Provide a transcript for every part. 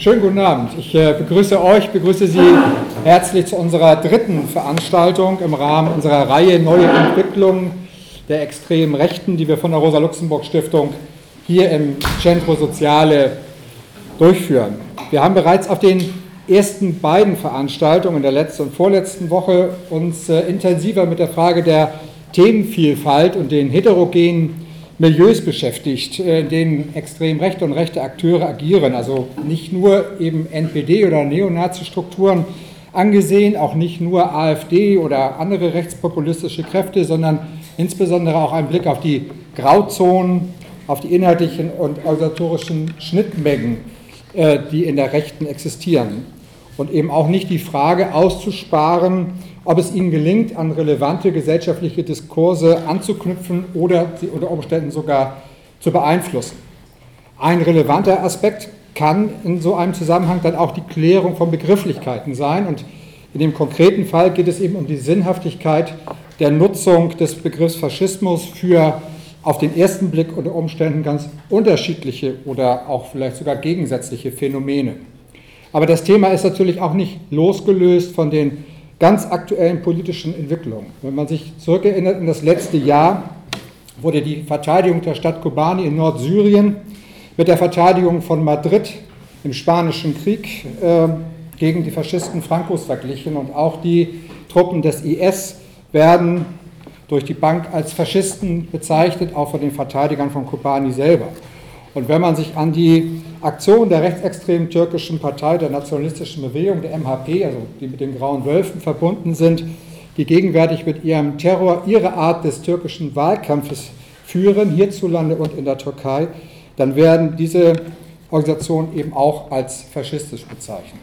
Schönen guten Abend. Ich äh, begrüße euch, begrüße Sie herzlich zu unserer dritten Veranstaltung im Rahmen unserer Reihe Neue Entwicklungen der extremen Rechten, die wir von der Rosa-Luxemburg-Stiftung hier im Centro Soziale durchführen. Wir haben bereits auf den ersten beiden Veranstaltungen in der letzten und vorletzten Woche uns äh, intensiver mit der Frage der Themenvielfalt und den heterogenen Milieus beschäftigt, äh, in denen extrem rechte und rechte Akteure agieren. Also nicht nur eben NPD oder Neonazi-Strukturen angesehen, auch nicht nur AfD oder andere rechtspopulistische Kräfte, sondern insbesondere auch ein Blick auf die Grauzonen, auf die inhaltlichen und organisatorischen Schnittmengen, äh, die in der Rechten existieren. Und eben auch nicht die Frage auszusparen, ob es ihnen gelingt, an relevante gesellschaftliche Diskurse anzuknüpfen oder sie unter Umständen sogar zu beeinflussen. Ein relevanter Aspekt kann in so einem Zusammenhang dann auch die Klärung von Begrifflichkeiten sein. Und in dem konkreten Fall geht es eben um die Sinnhaftigkeit der Nutzung des Begriffs Faschismus für auf den ersten Blick unter Umständen ganz unterschiedliche oder auch vielleicht sogar gegensätzliche Phänomene. Aber das Thema ist natürlich auch nicht losgelöst von den ganz aktuellen politischen Entwicklungen. Wenn man sich zurückerinnert in das letzte Jahr, wurde die Verteidigung der Stadt Kobani in Nordsyrien mit der Verteidigung von Madrid im Spanischen Krieg äh, gegen die Faschisten Frankos verglichen und auch die Truppen des IS werden durch die Bank als Faschisten bezeichnet, auch von den Verteidigern von Kobani selber. Und wenn man sich an die Aktion der rechtsextremen türkischen Partei der nationalistischen Bewegung, der MHP, also die mit den Grauen Wölfen verbunden sind, die gegenwärtig mit ihrem Terror ihre Art des türkischen Wahlkampfes führen, hierzulande und in der Türkei, dann werden diese Organisationen eben auch als faschistisch bezeichnet.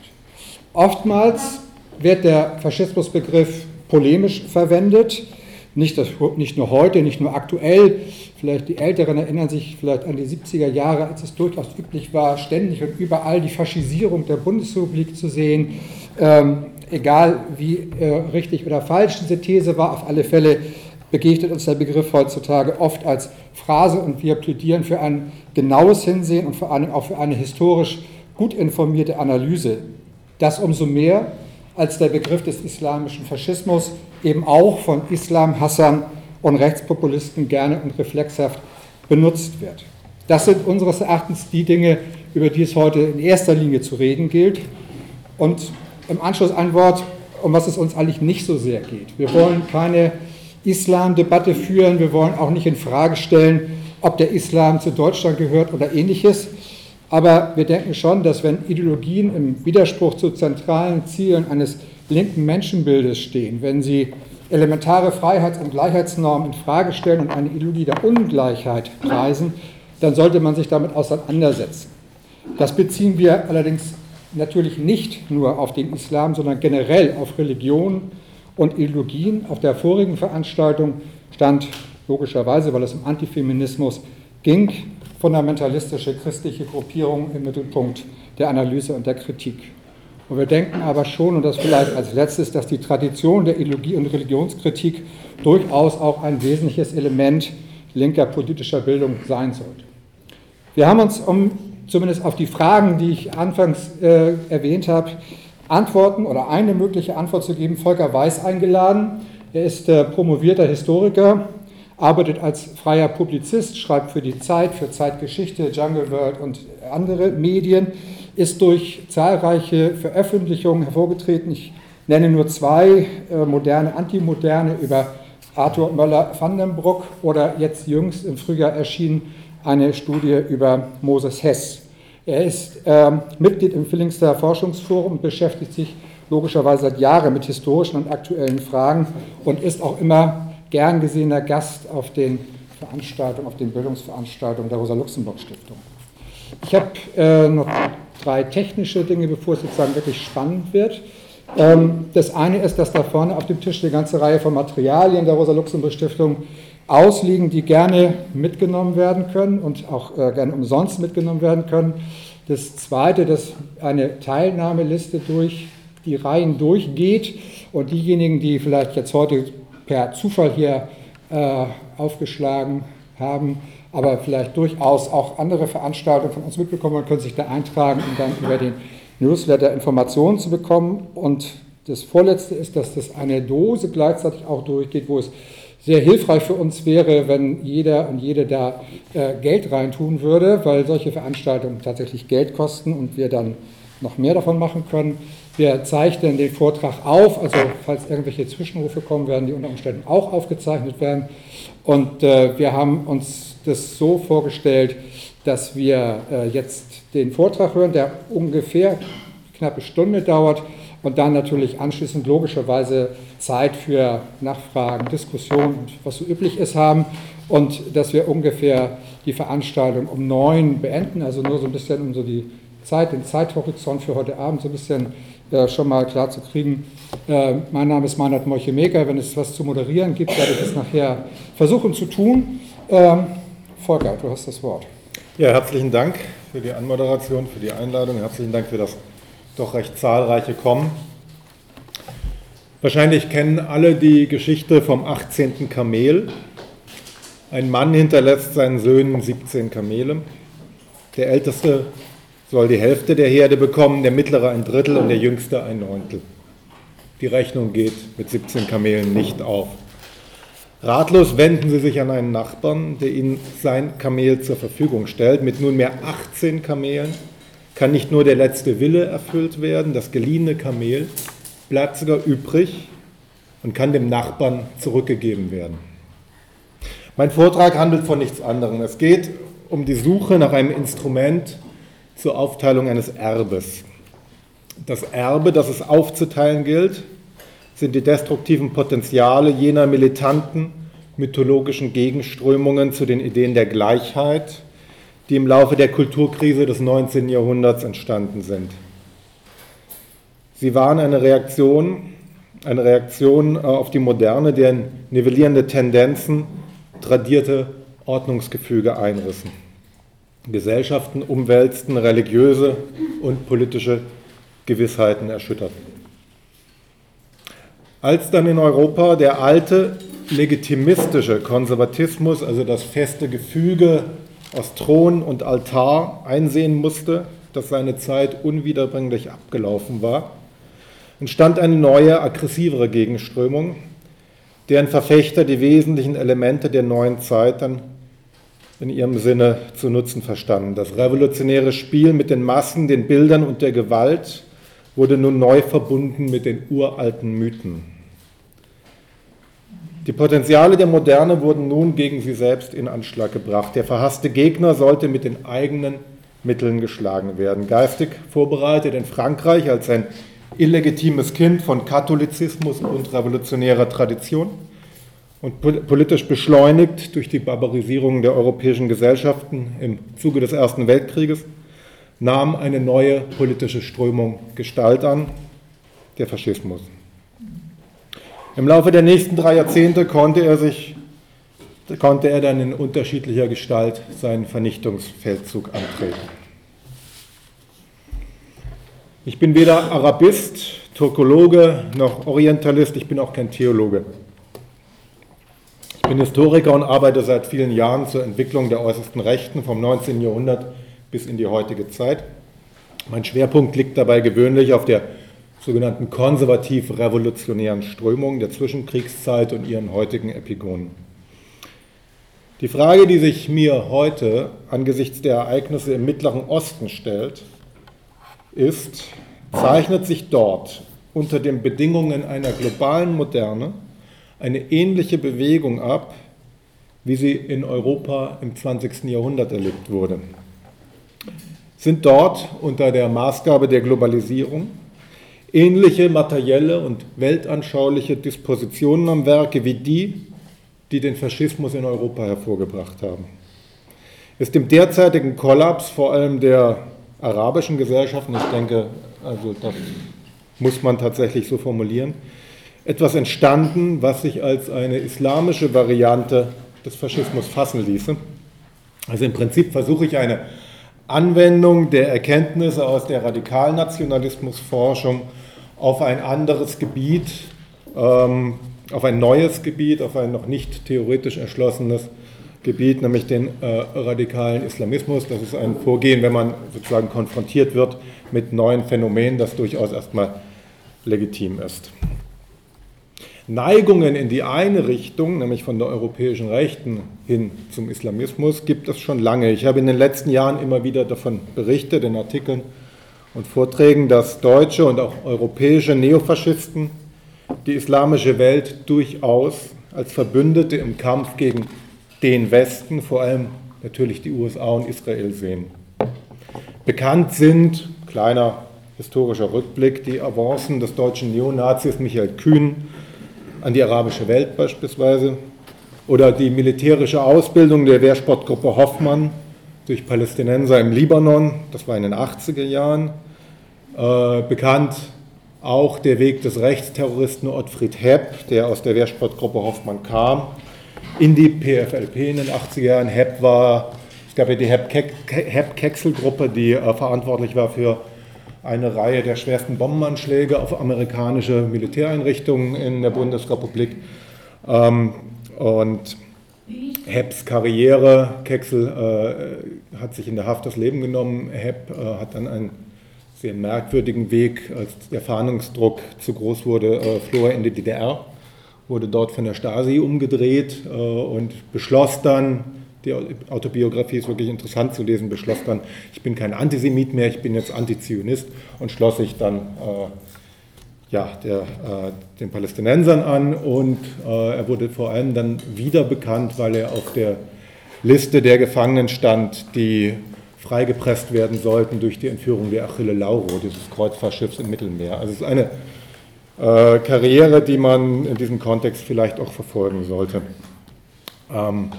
Oftmals wird der Faschismusbegriff polemisch verwendet, nicht, das, nicht nur heute, nicht nur aktuell, Vielleicht die Älteren erinnern sich vielleicht an die 70er Jahre, als es durchaus üblich war, ständig und überall die Faschisierung der Bundesrepublik zu sehen. Ähm, egal wie äh, richtig oder falsch diese These war, auf alle Fälle begegnet uns der Begriff heutzutage oft als Phrase und wir plädieren für ein genaues Hinsehen und vor allem auch für eine historisch gut informierte Analyse. Das umso mehr, als der Begriff des islamischen Faschismus eben auch von Islamhassern von Rechtspopulisten gerne und reflexhaft benutzt wird. Das sind unseres Erachtens die Dinge, über die es heute in erster Linie zu reden gilt. Und im Anschluss ein Wort, um was es uns eigentlich nicht so sehr geht. Wir wollen keine Islam-Debatte führen, wir wollen auch nicht in Frage stellen, ob der Islam zu Deutschland gehört oder ähnliches. Aber wir denken schon, dass wenn Ideologien im Widerspruch zu zentralen Zielen eines linken Menschenbildes stehen, wenn sie elementare Freiheits- und Gleichheitsnormen in Frage stellen und eine Ideologie der Ungleichheit preisen, dann sollte man sich damit auseinandersetzen. Das beziehen wir allerdings natürlich nicht nur auf den Islam, sondern generell auf Religionen und Ideologien. Auf der vorigen Veranstaltung stand logischerweise, weil es um Antifeminismus ging, fundamentalistische christliche Gruppierungen im Mittelpunkt der Analyse und der Kritik. Und wir denken aber schon, und das vielleicht als letztes, dass die Tradition der Ideologie- und Religionskritik durchaus auch ein wesentliches Element linker politischer Bildung sein sollte. Wir haben uns, um zumindest auf die Fragen, die ich anfangs äh, erwähnt habe, Antworten oder eine mögliche Antwort zu geben, Volker Weiß eingeladen. Er ist äh, promovierter Historiker, arbeitet als freier Publizist, schreibt für die Zeit, für Zeitgeschichte, Jungle World und andere Medien ist durch zahlreiche Veröffentlichungen hervorgetreten. Ich nenne nur zwei, äh, moderne, antimoderne, über Arthur Möller-van den Bruck oder jetzt jüngst im Frühjahr erschienen eine Studie über Moses Hess. Er ist äh, Mitglied im Villingster Forschungsforum und beschäftigt sich logischerweise seit Jahren mit historischen und aktuellen Fragen und ist auch immer gern gesehener Gast auf den Veranstaltungen, auf den Bildungsveranstaltungen der Rosa-Luxemburg-Stiftung. Ich habe äh, noch drei technische Dinge, bevor es sozusagen wirklich spannend wird. Ähm, das eine ist, dass da vorne auf dem Tisch eine ganze Reihe von Materialien der Rosa-Luxemburg-Stiftung ausliegen, die gerne mitgenommen werden können und auch äh, gerne umsonst mitgenommen werden können. Das zweite, dass eine Teilnahmeliste durch die Reihen durchgeht und diejenigen, die vielleicht jetzt heute per Zufall hier äh, aufgeschlagen haben, aber vielleicht durchaus auch andere Veranstaltungen von uns mitbekommen und können sich da eintragen, um dann über den Newsletter Informationen zu bekommen. Und das Vorletzte ist, dass das eine Dose gleichzeitig auch durchgeht, wo es sehr hilfreich für uns wäre, wenn jeder und jede da äh, Geld reintun würde, weil solche Veranstaltungen tatsächlich Geld kosten und wir dann noch mehr davon machen können. Wir zeichnen den Vortrag auf, also falls irgendwelche Zwischenrufe kommen, werden die unter Umständen auch aufgezeichnet werden. Und äh, wir haben uns das so vorgestellt, dass wir äh, jetzt den Vortrag hören, der ungefähr knappe Stunde dauert und dann natürlich anschließend logischerweise Zeit für Nachfragen, Diskussionen und was so üblich ist haben und dass wir ungefähr die Veranstaltung um neun beenden, also nur so ein bisschen um so die Zeit, den Zeithorizont für heute Abend so ein bisschen äh, schon mal klar zu kriegen. Äh, mein Name ist Meinhard Moichemeker. Wenn es was zu moderieren gibt, werde ich es nachher versuchen zu tun. Ähm, Volker, du hast das Wort. Ja, herzlichen Dank für die Anmoderation, für die Einladung. Herzlichen Dank für das doch recht zahlreiche Kommen. Wahrscheinlich kennen alle die Geschichte vom 18. Kamel. Ein Mann hinterlässt seinen Söhnen 17 Kamele. Der älteste soll die Hälfte der Herde bekommen, der mittlere ein Drittel und der jüngste ein Neuntel. Die Rechnung geht mit 17 Kamelen nicht auf. Ratlos wenden sie sich an einen Nachbarn, der ihnen sein Kamel zur Verfügung stellt. Mit nunmehr 18 Kamelen kann nicht nur der letzte Wille erfüllt werden, das geliehene Kamel bleibt sogar übrig und kann dem Nachbarn zurückgegeben werden. Mein Vortrag handelt von nichts anderem. Es geht um die Suche nach einem Instrument zur Aufteilung eines Erbes. Das Erbe, das es aufzuteilen gilt, sind die destruktiven Potenziale jener militanten mythologischen Gegenströmungen zu den Ideen der Gleichheit, die im Laufe der Kulturkrise des 19. Jahrhunderts entstanden sind. Sie waren eine Reaktion, eine Reaktion äh, auf die Moderne, deren nivellierende Tendenzen tradierte Ordnungsgefüge einrissen. Gesellschaften umwälzten, religiöse und politische Gewissheiten erschütterten. Als dann in Europa der alte legitimistische Konservatismus, also das feste Gefüge aus Thron und Altar einsehen musste, dass seine Zeit unwiederbringlich abgelaufen war, entstand eine neue, aggressivere Gegenströmung, deren Verfechter die wesentlichen Elemente der neuen Zeit dann in ihrem Sinne zu nutzen verstanden. Das revolutionäre Spiel mit den Massen, den Bildern und der Gewalt wurde nun neu verbunden mit den uralten Mythen. Die Potenziale der Moderne wurden nun gegen sie selbst in Anschlag gebracht. Der verhasste Gegner sollte mit den eigenen Mitteln geschlagen werden. Geistig vorbereitet in Frankreich als ein illegitimes Kind von Katholizismus und revolutionärer Tradition und politisch beschleunigt durch die Barbarisierung der europäischen Gesellschaften im Zuge des Ersten Weltkrieges, nahm eine neue politische Strömung Gestalt an, der Faschismus. Im Laufe der nächsten drei Jahrzehnte konnte er sich konnte er dann in unterschiedlicher Gestalt seinen Vernichtungsfeldzug antreten. Ich bin weder Arabist, Turkologe noch Orientalist, ich bin auch kein Theologe. Ich bin Historiker und arbeite seit vielen Jahren zur Entwicklung der äußersten Rechten vom 19. Jahrhundert bis in die heutige Zeit. Mein Schwerpunkt liegt dabei gewöhnlich auf der sogenannten konservativ-revolutionären Strömung der Zwischenkriegszeit und ihren heutigen Epigonen. Die Frage, die sich mir heute angesichts der Ereignisse im Mittleren Osten stellt, ist, zeichnet sich dort unter den Bedingungen einer globalen Moderne eine ähnliche Bewegung ab, wie sie in Europa im 20. Jahrhundert erlebt wurde. Sind dort unter der Maßgabe der Globalisierung ähnliche materielle und weltanschauliche Dispositionen am Werke wie die, die den Faschismus in Europa hervorgebracht haben. Ist dem derzeitigen Kollaps vor allem der arabischen Gesellschaften, ich denke, also das muss man tatsächlich so formulieren, etwas entstanden, was sich als eine islamische Variante des Faschismus fassen ließe. Also im Prinzip versuche ich eine Anwendung der Erkenntnisse aus der Radikalnationalismusforschung auf ein anderes Gebiet, ähm, auf ein neues Gebiet, auf ein noch nicht theoretisch erschlossenes, Gebiet, nämlich den äh, radikalen Islamismus. Das ist ein Vorgehen, wenn man sozusagen konfrontiert wird mit neuen Phänomenen, das durchaus erstmal legitim ist. Neigungen in die eine Richtung, nämlich von der europäischen Rechten hin zum Islamismus, gibt es schon lange. Ich habe in den letzten Jahren immer wieder davon berichtet, in Artikeln und Vorträgen, dass deutsche und auch europäische Neofaschisten die islamische Welt durchaus als Verbündete im Kampf gegen den Westen, vor allem natürlich die USA und Israel sehen. Bekannt sind, kleiner historischer Rückblick, die Avancen des deutschen Neonazis Michael Kühn an die arabische Welt beispielsweise oder die militärische Ausbildung der Wehrsportgruppe Hoffmann durch Palästinenser im Libanon, das war in den 80er Jahren. Äh, bekannt auch der Weg des Rechtsterroristen Ottfried Hepp, der aus der Wehrsportgruppe Hoffmann kam, in die PFLP in den 80er Jahren. Hepp war, es gab ja die Hepp-Kexel-Gruppe, die äh, verantwortlich war für eine Reihe der schwersten Bombenanschläge auf amerikanische Militäreinrichtungen in der Bundesrepublik. Ähm, und Hepps Karriere, Kexel äh, hat sich in der Haft das Leben genommen. Hepp äh, hat dann ein sehr merkwürdigen Weg, als der Fahndungsdruck zu groß wurde, äh, floh er in die DDR, wurde dort von der Stasi umgedreht äh, und beschloss dann, die Autobiografie ist wirklich interessant zu lesen, beschloss dann, ich bin kein Antisemit mehr, ich bin jetzt Antizionist und schloss sich dann äh, ja, der, äh, den Palästinensern an und äh, er wurde vor allem dann wieder bekannt, weil er auf der Liste der Gefangenen stand, die freigepresst werden sollten durch die Entführung der Achille Lauro, dieses Kreuzfahrtschiffs im Mittelmeer. Also es ist eine äh, Karriere, die man in diesem Kontext vielleicht auch verfolgen sollte. Ähm,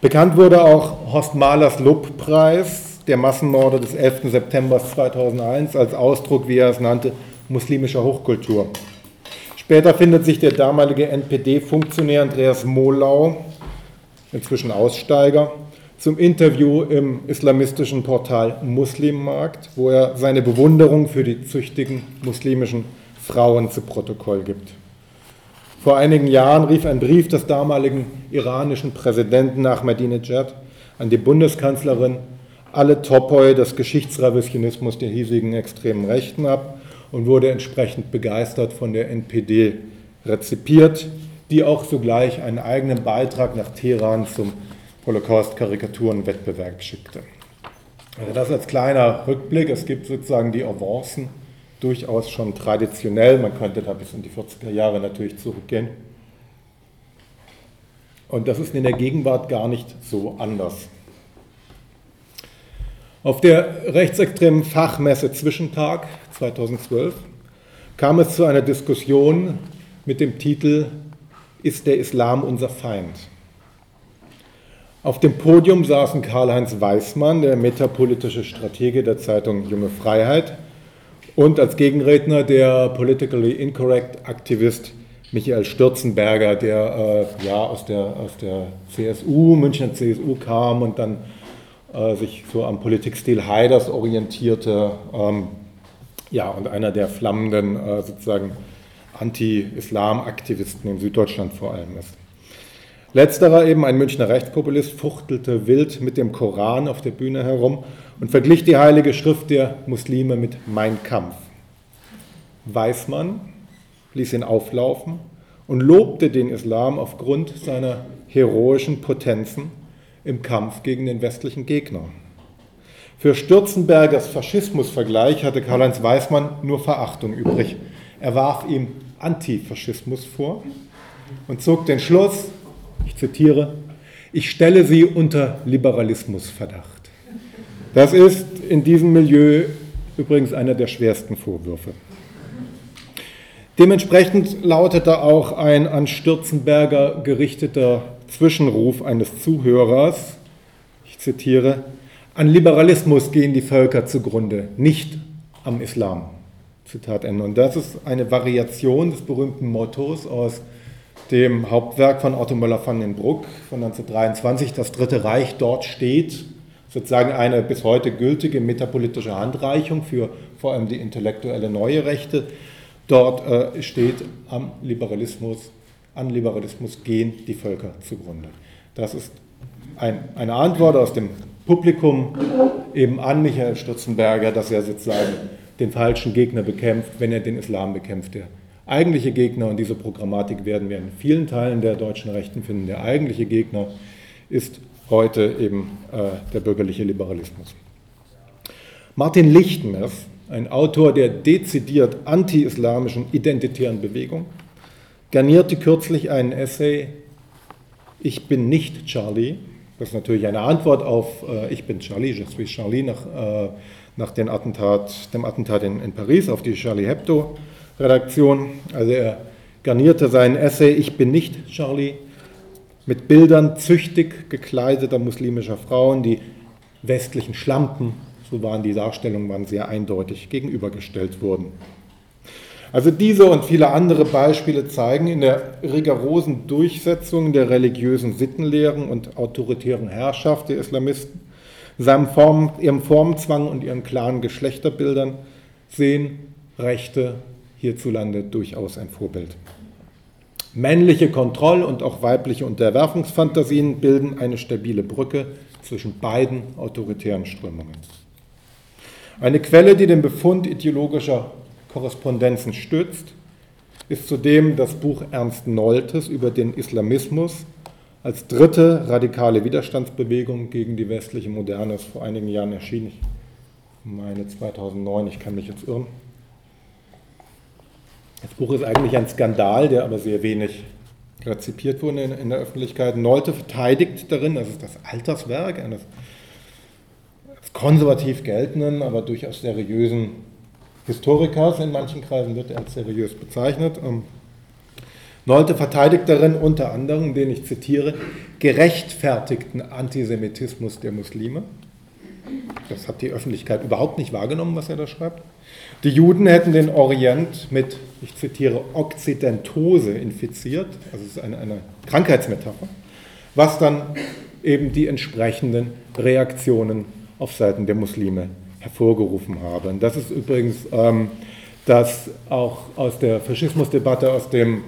bekannt wurde auch Horst Mahlers Lobpreis der Massenmorde des 11. September 2001 als Ausdruck, wie er es nannte, muslimischer Hochkultur. Später findet sich der damalige NPD-Funktionär Andreas Mohlau, inzwischen Aussteiger, zum Interview im islamistischen Portal Muslimmarkt, wo er seine Bewunderung für die züchtigen muslimischen Frauen zu Protokoll gibt. Vor einigen Jahren rief ein Brief des damaligen iranischen Präsidenten Ahmadinejad an die Bundeskanzlerin alle Topoi des Geschichtsrevisionismus der hiesigen extremen Rechten ab und wurde entsprechend begeistert von der NPD rezipiert, die auch sogleich einen eigenen Beitrag nach Teheran zum Holocaust-Karikaturen-Wettbewerb schickte. Also das als kleiner Rückblick. Es gibt sozusagen die Avancen durchaus schon traditionell. Man könnte da bis in die 40er Jahre natürlich zurückgehen. Und das ist in der Gegenwart gar nicht so anders. Auf der rechtsextremen Fachmesse Zwischentag 2012 kam es zu einer Diskussion mit dem Titel Ist der Islam unser Feind? Auf dem Podium saßen Karl-Heinz Weismann, der metapolitische Stratege der Zeitung Junge Freiheit, und als Gegenredner der politically incorrect Aktivist Michael Stürzenberger, der äh, ja aus der, aus der CSU, Münchner CSU kam und dann äh, sich so am Politikstil Haiders orientierte, ähm, ja, und einer der flammenden äh, sozusagen Anti-Islam-Aktivisten in Süddeutschland vor allem ist. Letzterer eben, ein Münchner Rechtspopulist, fuchtelte wild mit dem Koran auf der Bühne herum und verglich die heilige Schrift der Muslime mit Mein Kampf. Weißmann ließ ihn auflaufen und lobte den Islam aufgrund seiner heroischen Potenzen im Kampf gegen den westlichen Gegner. Für Stürzenbergers Faschismusvergleich hatte Karl-Heinz Weißmann nur Verachtung übrig. Er warf ihm Antifaschismus vor und zog den Schluss, ich zitiere, ich stelle sie unter Liberalismusverdacht. Das ist in diesem Milieu übrigens einer der schwersten Vorwürfe. Dementsprechend lautete auch ein an Stürzenberger gerichteter Zwischenruf eines Zuhörers, ich zitiere, an Liberalismus gehen die Völker zugrunde, nicht am Islam. Zitat Ende. Und das ist eine Variation des berühmten Mottos aus dem Hauptwerk von Otto Möller van den Bruck von 1923, Das Dritte Reich, dort steht sozusagen eine bis heute gültige metapolitische Handreichung für vor allem die intellektuelle neue Rechte. Dort äh, steht am Liberalismus, an Liberalismus gehen die Völker zugrunde. Das ist ein, eine Antwort aus dem Publikum eben an Michael Stürzenberger, dass er sozusagen den falschen Gegner bekämpft, wenn er den Islam bekämpft. Der eigentliche Gegner, und diese Programmatik werden wir in vielen Teilen der deutschen Rechten finden, der eigentliche Gegner ist heute eben äh, der bürgerliche Liberalismus. Martin Lichtmers, ein Autor der dezidiert anti-islamischen identitären Bewegung, garnierte kürzlich einen Essay Ich bin nicht Charlie. Das ist natürlich eine Antwort auf äh, Ich bin Charlie, je suis Charlie, nach, äh, nach dem Attentat, dem Attentat in, in Paris auf die Charlie Hebdo-Redaktion. Also er garnierte seinen Essay Ich bin nicht Charlie mit Bildern züchtig gekleideter muslimischer Frauen, die westlichen Schlampen, so waren die Darstellungen, waren sehr eindeutig gegenübergestellt wurden. Also diese und viele andere Beispiele zeigen in der rigorosen Durchsetzung der religiösen Sittenlehren und autoritären Herrschaft der Islamisten, seinem Form, ihrem Formzwang und ihren klaren Geschlechterbildern sehen Rechte hierzulande durchaus ein Vorbild. Männliche Kontroll- und auch weibliche Unterwerfungsfantasien bilden eine stabile Brücke zwischen beiden autoritären Strömungen. Eine Quelle, die den Befund ideologischer Korrespondenzen stützt, ist zudem das Buch Ernst Noltes über den Islamismus als dritte radikale Widerstandsbewegung gegen die westliche Moderne, das vor einigen Jahren erschienen. Ich meine 2009, ich kann mich jetzt irren. Das Buch ist eigentlich ein Skandal, der aber sehr wenig rezipiert wurde in, in der Öffentlichkeit. Nolte verteidigt darin, das ist das Alterswerk eines konservativ geltenden, aber durchaus seriösen Historikers. In manchen Kreisen wird er als seriös bezeichnet. Ähm, Nolte verteidigt darin unter anderem, den ich zitiere, gerechtfertigten Antisemitismus der Muslime. Das hat die Öffentlichkeit überhaupt nicht wahrgenommen, was er da schreibt. Die Juden hätten den Orient mit, ich zitiere, Okzidentose infiziert, also es ist eine, eine Krankheitsmetapher, was dann eben die entsprechenden Reaktionen auf Seiten der Muslime hervorgerufen habe. Und das ist übrigens ähm, das auch aus der Faschismusdebatte, aus dem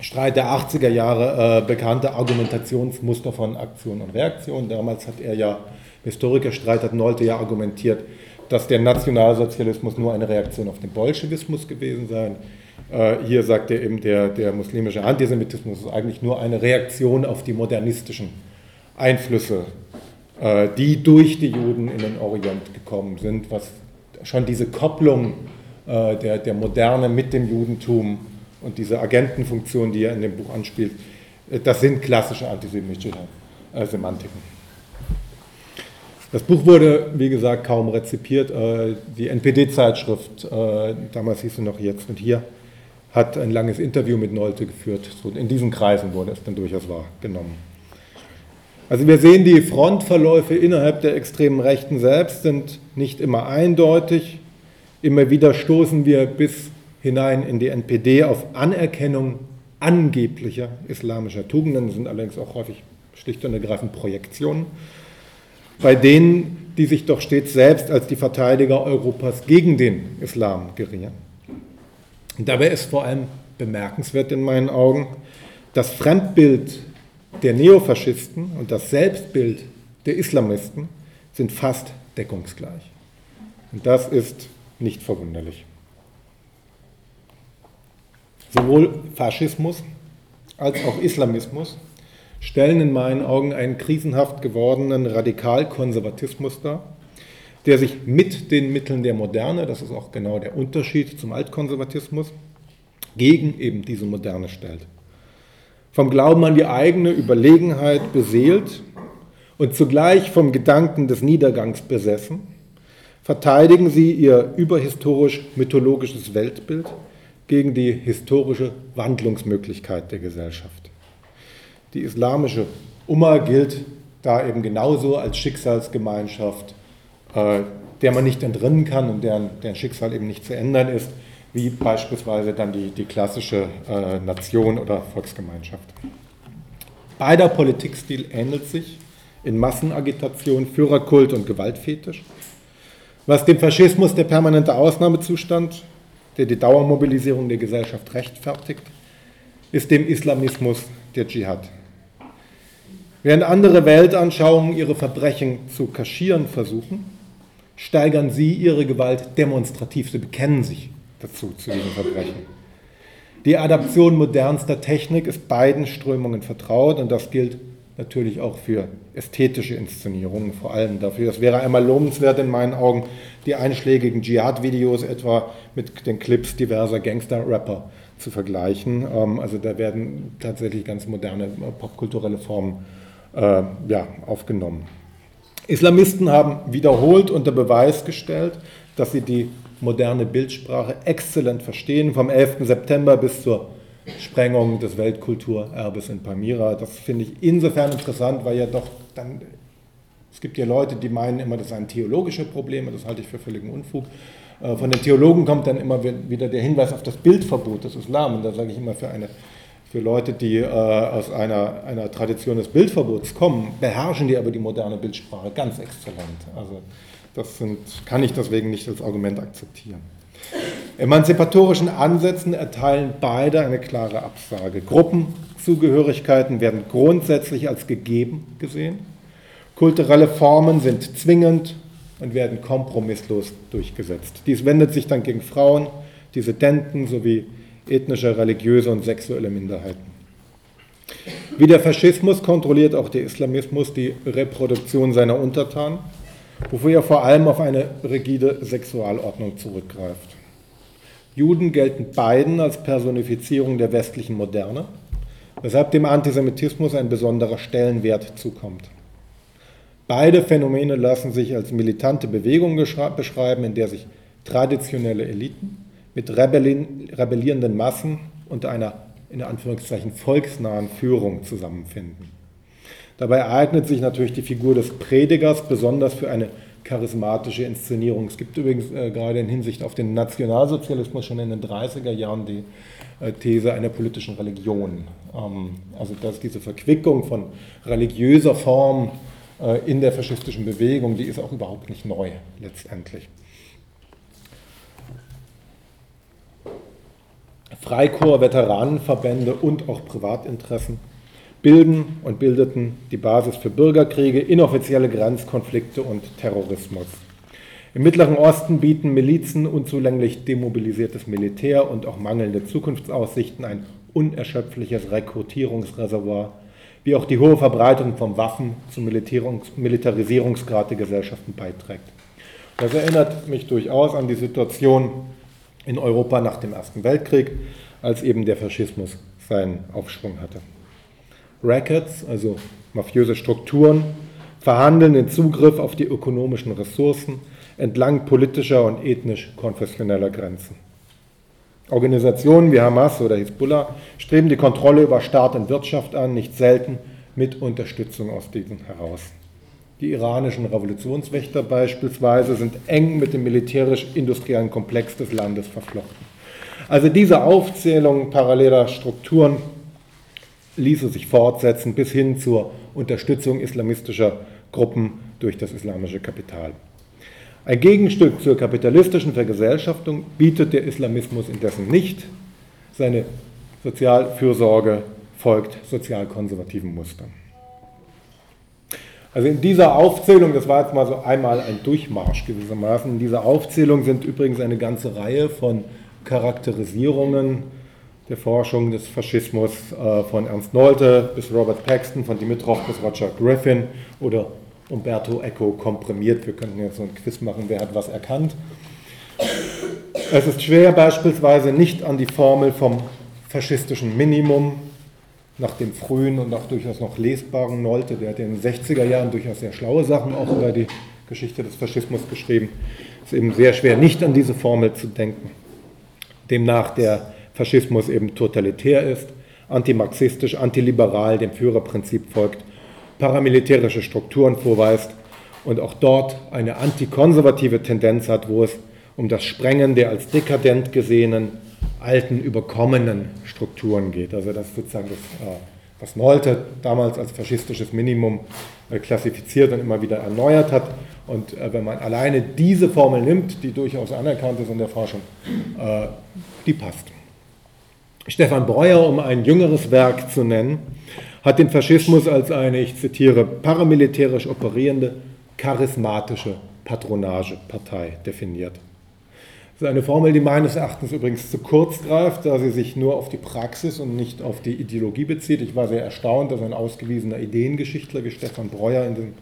Streit der 80er Jahre äh, bekannte Argumentationsmuster von Aktion und Reaktion. Damals hat er ja, Historikerstreit hat Nolte ja argumentiert, dass der Nationalsozialismus nur eine Reaktion auf den Bolschewismus gewesen sei. Äh, hier sagt er eben, der, der muslimische Antisemitismus ist eigentlich nur eine Reaktion auf die modernistischen Einflüsse, äh, die durch die Juden in den Orient gekommen sind, was schon diese Kopplung äh, der, der Moderne mit dem Judentum und diese Agentenfunktion, die er in dem Buch anspielt, das sind klassische antisemitische Semantiken. Das Buch wurde, wie gesagt, kaum rezipiert. Äh, die NPD-Zeitschrift, äh, damals hieß sie noch jetzt und hier, hat ein langes Interview mit Nolte geführt. In diesen Kreisen wurde es dann durchaus wahrgenommen. Also wir sehen, die Frontverläufe innerhalb der extremen Rechten selbst sind nicht immer eindeutig. Immer wieder stoßen wir bis hinein in die NPD auf Anerkennung angeblicher islamischer Tugenden, das sind allerdings auch häufig schlicht und ergreifend Projektionen bei denen, die sich doch stets selbst als die Verteidiger Europas gegen den Islam gerieren. Und dabei ist vor allem bemerkenswert in meinen Augen, das Fremdbild der Neofaschisten und das Selbstbild der Islamisten sind fast deckungsgleich. Und das ist nicht verwunderlich. Sowohl Faschismus als auch Islamismus stellen in meinen Augen einen krisenhaft gewordenen Radikalkonservatismus dar, der sich mit den Mitteln der Moderne, das ist auch genau der Unterschied zum Altkonservatismus, gegen eben diese Moderne stellt. Vom Glauben an die eigene Überlegenheit beseelt und zugleich vom Gedanken des Niedergangs besessen, verteidigen sie ihr überhistorisch-mythologisches Weltbild gegen die historische Wandlungsmöglichkeit der Gesellschaft. Die islamische Umma gilt da eben genauso als Schicksalsgemeinschaft, äh, der man nicht entrinnen kann und deren, deren Schicksal eben nicht zu ändern ist, wie beispielsweise dann die, die klassische äh, Nation oder Volksgemeinschaft. Beider Politikstil ähnelt sich in Massenagitation, Führerkult und Gewaltfetisch. Was dem Faschismus der permanente Ausnahmezustand, der die Dauermobilisierung der Gesellschaft rechtfertigt, ist dem Islamismus der Dschihad. Während andere Weltanschauungen ihre Verbrechen zu kaschieren versuchen, steigern sie ihre Gewalt demonstrativ. Sie bekennen sich dazu, zu diesen Verbrechen. Die Adaption modernster Technik ist beiden Strömungen vertraut und das gilt natürlich auch für ästhetische Inszenierungen, vor allem dafür. Es wäre einmal lohnenswert in meinen Augen, die einschlägigen Dschihad-Videos etwa mit den Clips diverser Gangster-Rapper zu vergleichen. Ähm, also da werden tatsächlich ganz moderne äh, popkulturelle Formen äh, ja, aufgenommen. Islamisten haben wiederholt unter Beweis gestellt, dass sie die moderne Bildsprache exzellent verstehen, vom 11. September bis zur Sprengung des Weltkulturerbes in Palmyra. Das finde ich insofern interessant, weil ja doch dann, es gibt ja Leute, die meinen immer, das seien theologische Probleme, das halte ich für völligen Unfug. Äh, von den Theologen kommt dann immer wieder der Hinweis auf das Bildverbot des Islam. Und da sage ich immer, für, eine, für Leute, die äh, aus einer, einer Tradition des Bildverbots kommen, beherrschen die aber die moderne Bildsprache ganz exzellent. Also das sind, kann ich deswegen nicht als Argument akzeptieren. Emanzipatorischen Ansätzen erteilen beide eine klare Absage. Gruppenzugehörigkeiten werden grundsätzlich als gegeben gesehen. Kulturelle Formen sind zwingend und werden kompromisslos durchgesetzt. Dies wendet sich dann gegen Frauen, Dissidenten sowie ethnische, religiöse und sexuelle Minderheiten. Wie der Faschismus kontrolliert auch der Islamismus die Reproduktion seiner Untertanen, wofür er vor allem auf eine rigide Sexualordnung zurückgreift. Juden gelten beiden als Personifizierung der westlichen Moderne, weshalb dem Antisemitismus ein besonderer Stellenwert zukommt. Beide Phänomene lassen sich als militante Bewegung beschreiben, in der sich traditionelle Eliten mit rebellierenden Massen und einer in Anführungszeichen volksnahen Führung zusammenfinden. Dabei eignet sich natürlich die Figur des Predigers besonders für eine charismatische Inszenierung. Es gibt übrigens äh, gerade in Hinsicht auf den Nationalsozialismus schon in den 30er Jahren die äh, These einer politischen Religion. Ähm, also dass diese Verquickung von religiöser Form in der faschistischen Bewegung, die ist auch überhaupt nicht neu letztendlich. Freikorps, Veteranenverbände und auch Privatinteressen bilden und bildeten die Basis für Bürgerkriege, inoffizielle Grenzkonflikte und Terrorismus. Im Mittleren Osten bieten Milizen, unzulänglich demobilisiertes Militär und auch mangelnde Zukunftsaussichten ein unerschöpfliches Rekrutierungsreservoir, wie auch die hohe Verbreitung von Waffen zum Militarisierungsgrad der Gesellschaften beiträgt. Das erinnert mich durchaus an die Situation in Europa nach dem Ersten Weltkrieg, als eben der Faschismus seinen Aufschwung hatte. Rackets, also mafiöse Strukturen, verhandeln den Zugriff auf die ökonomischen Ressourcen entlang politischer und ethnisch-konfessioneller Grenzen. Organisationen wie Hamas oder Hezbollah streben die Kontrolle über Staat und Wirtschaft an, nicht selten mit Unterstützung aus diesen heraus. Die iranischen Revolutionswächter beispielsweise sind eng mit dem militärisch-industriellen Komplex des Landes verflochten. Also diese Aufzählung paralleler Strukturen ließe sich fortsetzen bis hin zur Unterstützung islamistischer Gruppen durch das islamische Kapital. Ein Gegenstück zur kapitalistischen Vergesellschaftung bietet der Islamismus indessen nicht. Seine Sozialfürsorge folgt sozialkonservativen Mustern. Also in dieser Aufzählung, das war jetzt mal so einmal ein Durchmarsch gewissermaßen, in dieser Aufzählung sind übrigens eine ganze Reihe von Charakterisierungen der Forschung des Faschismus äh, von Ernst Nolte bis Robert Paxton, von Dimitrov bis Roger Griffin oder Umberto Eco komprimiert. Wir könnten jetzt so ein Quiz machen, wer hat was erkannt. Es ist schwer beispielsweise nicht an die Formel vom faschistischen Minimum nach dem frühen und auch durchaus noch lesbaren Nolte, der hat in den 60er Jahren durchaus sehr schlaue Sachen auch über die Geschichte des Faschismus geschrieben. Es ist eben sehr schwer, nicht an diese Formel zu denken. Demnach der Faschismus eben totalitär ist, antimarxistisch, antiliberal, dem Führerprinzip folgt, paramilitärische Strukturen vorweist und auch dort eine antikonservative Tendenz hat, wo es um das Sprengen der als dekadent gesehenen, alten, überkommenen Strukturen geht. Also das ist sozusagen das, äh, was Nolte damals als faschistisches Minimum äh, klassifiziert und immer wieder erneuert hat. Und äh, wenn man alleine diese Formel nimmt, die durchaus anerkannt ist in der Forschung, die passt. Stefan Breuer, um ein jüngeres Werk zu nennen, hat den Faschismus als eine, ich zitiere, paramilitärisch operierende, charismatische Patronagepartei definiert. Das ist eine Formel, die meines Erachtens übrigens zu kurz greift, da sie sich nur auf die Praxis und nicht auf die Ideologie bezieht. Ich war sehr erstaunt, dass ein ausgewiesener Ideengeschichtler wie Stefan Breuer in dem